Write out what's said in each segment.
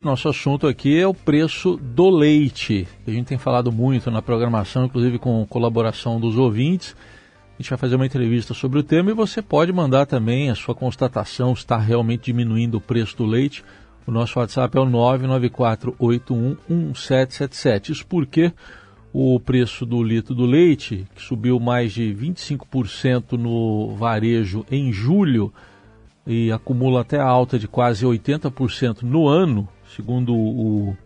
Nosso assunto aqui é o preço do leite. A gente tem falado muito na programação, inclusive com colaboração dos ouvintes. A gente vai fazer uma entrevista sobre o tema e você pode mandar também a sua constatação está realmente diminuindo o preço do leite. O nosso WhatsApp é o 994811777. Isso porque o preço do litro do leite, que subiu mais de 25% no varejo em julho e acumula até a alta de quase 80% no ano, segundo o,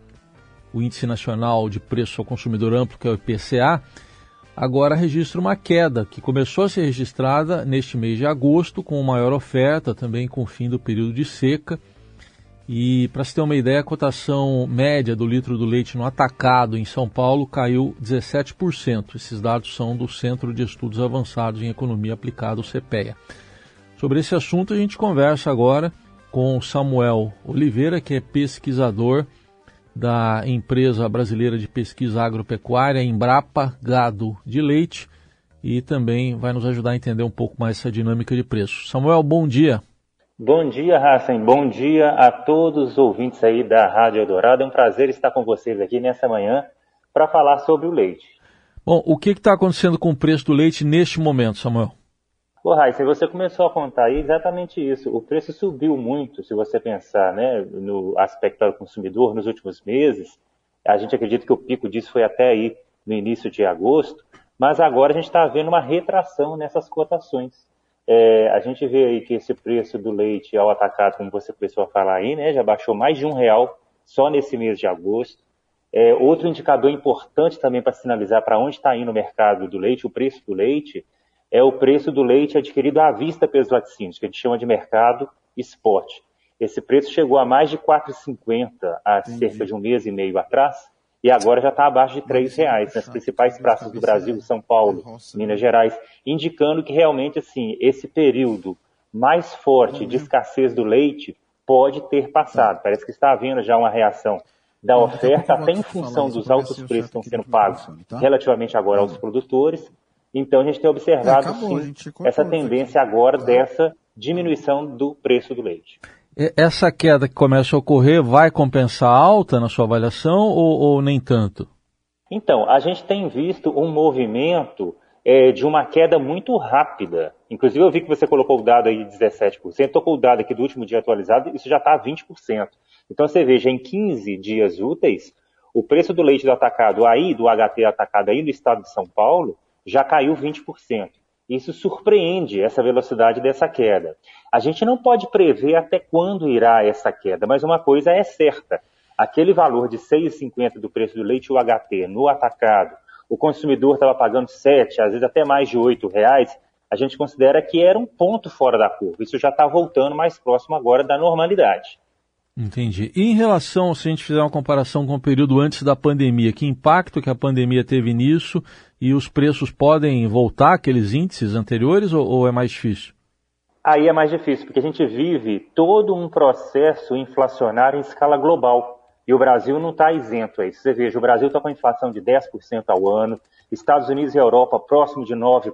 o Índice Nacional de Preço ao Consumidor Amplo, que é o IPCA, agora registra uma queda que começou a ser registrada neste mês de agosto, com maior oferta, também com o fim do período de seca. E para se ter uma ideia, a cotação média do litro do leite no atacado em São Paulo caiu 17%. Esses dados são do Centro de Estudos Avançados em Economia Aplicada, o CPEA. Sobre esse assunto a gente conversa agora com Samuel Oliveira, que é pesquisador da empresa brasileira de pesquisa agropecuária Embrapa Gado de Leite e também vai nos ajudar a entender um pouco mais essa dinâmica de preço. Samuel, bom dia. Bom dia, Hassan. Bom dia a todos os ouvintes aí da Rádio Eldorado. É um prazer estar com vocês aqui nessa manhã para falar sobre o leite. Bom, o que está acontecendo com o preço do leite neste momento, Samuel? Ô, Raíssa, você começou a contar aí exatamente isso. O preço subiu muito, se você pensar né, no aspecto do consumidor nos últimos meses. A gente acredita que o pico disso foi até aí no início de agosto, mas agora a gente está vendo uma retração nessas cotações. É, a gente vê aí que esse preço do leite ao atacado, como você começou a falar aí, né, já baixou mais de um real só nesse mês de agosto. É, outro indicador importante também para sinalizar para onde está indo o mercado do leite, o preço do leite, é o preço do leite adquirido à vista pelos laticínios, que a gente chama de mercado esporte. Esse preço chegou a mais de R$ 4,50 há Entendi. cerca de um mês e meio atrás, e agora já está abaixo de R$ reais nas principais praças do Brasil, São Paulo, Minas Gerais, indicando que realmente assim esse período mais forte de escassez do leite pode ter passado. Tá. Parece que está havendo já uma reação da oferta, até em função dos altos preços que estão sendo pagos tá? relativamente agora aos produtores, então a gente tem observado é, acabou, sim, essa tendência aqui. agora dessa diminuição do preço do leite. Essa queda que começa a ocorrer vai compensar a alta na sua avaliação ou, ou nem tanto? Então, a gente tem visto um movimento é, de uma queda muito rápida. Inclusive, eu vi que você colocou o dado aí de 17%, estou com o dado aqui do último dia atualizado, isso já está a 20%. Então, você veja, em 15 dias úteis, o preço do leite do atacado aí, do HT atacado aí no estado de São Paulo, já caiu 20%. Isso surpreende essa velocidade dessa queda. A gente não pode prever até quando irá essa queda, mas uma coisa é certa: aquele valor de 6,50 do preço do leite UHT no atacado, o consumidor estava pagando 7, às vezes até mais de 8 reais, a gente considera que era um ponto fora da curva. Isso já está voltando mais próximo agora da normalidade. Entendi. E em relação, se a gente fizer uma comparação com o período antes da pandemia, que impacto que a pandemia teve nisso e os preços podem voltar àqueles índices anteriores ou, ou é mais difícil? Aí é mais difícil, porque a gente vive todo um processo inflacionário em escala global. E o Brasil não está isento a isso. Você veja, o Brasil está com inflação de 10% ao ano, Estados Unidos e Europa próximo de 9%.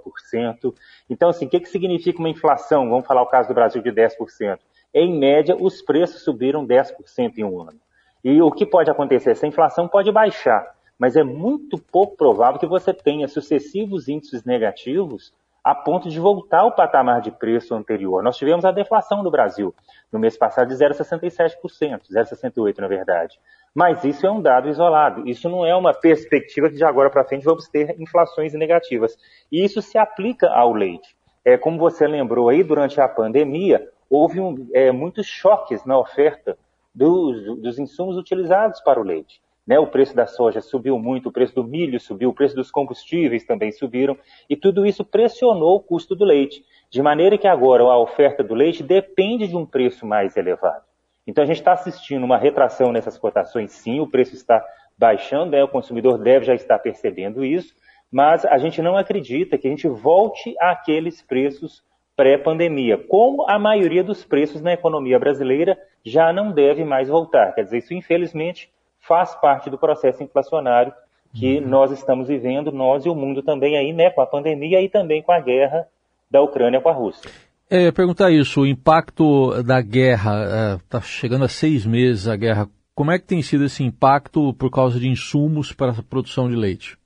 Então, assim, o que, que significa uma inflação? Vamos falar o caso do Brasil de 10% em média, os preços subiram 10% em um ano. E o que pode acontecer? Essa inflação pode baixar, mas é muito pouco provável que você tenha sucessivos índices negativos a ponto de voltar ao patamar de preço anterior. Nós tivemos a deflação no Brasil no mês passado de 0,67%, 0,68% na verdade. Mas isso é um dado isolado. Isso não é uma perspectiva que de agora para frente vamos ter inflações negativas. E isso se aplica ao leite. É, como você lembrou aí, durante a pandemia, houve um, é, muitos choques na oferta dos, dos insumos utilizados para o leite. Né, o preço da soja subiu muito, o preço do milho subiu, o preço dos combustíveis também subiram, e tudo isso pressionou o custo do leite, de maneira que agora a oferta do leite depende de um preço mais elevado. Então a gente está assistindo uma retração nessas cotações, sim, o preço está baixando, né, o consumidor deve já estar percebendo isso, mas a gente não acredita que a gente volte àqueles preços pré-pandemia, como a maioria dos preços na economia brasileira já não deve mais voltar. Quer dizer, isso infelizmente faz parte do processo inflacionário que uhum. nós estamos vivendo, nós e o mundo também aí, né, com a pandemia e também com a guerra da Ucrânia com a Rússia. É, perguntar isso, o impacto da guerra, está é, chegando a seis meses a guerra Como é que tem sido esse impacto por causa de insumos para a produção de leite?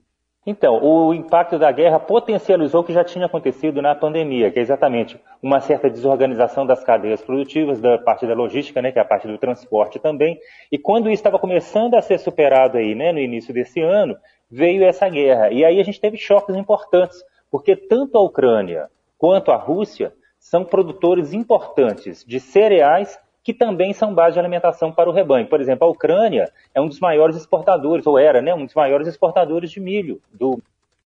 Então, o impacto da guerra potencializou o que já tinha acontecido na pandemia, que é exatamente uma certa desorganização das cadeias produtivas, da parte da logística, né, que é a parte do transporte também. E quando isso estava começando a ser superado aí, né, no início desse ano, veio essa guerra. E aí a gente teve choques importantes, porque tanto a Ucrânia quanto a Rússia são produtores importantes de cereais que também são base de alimentação para o rebanho. Por exemplo, a Ucrânia é um dos maiores exportadores, ou era, né, um dos maiores exportadores de milho do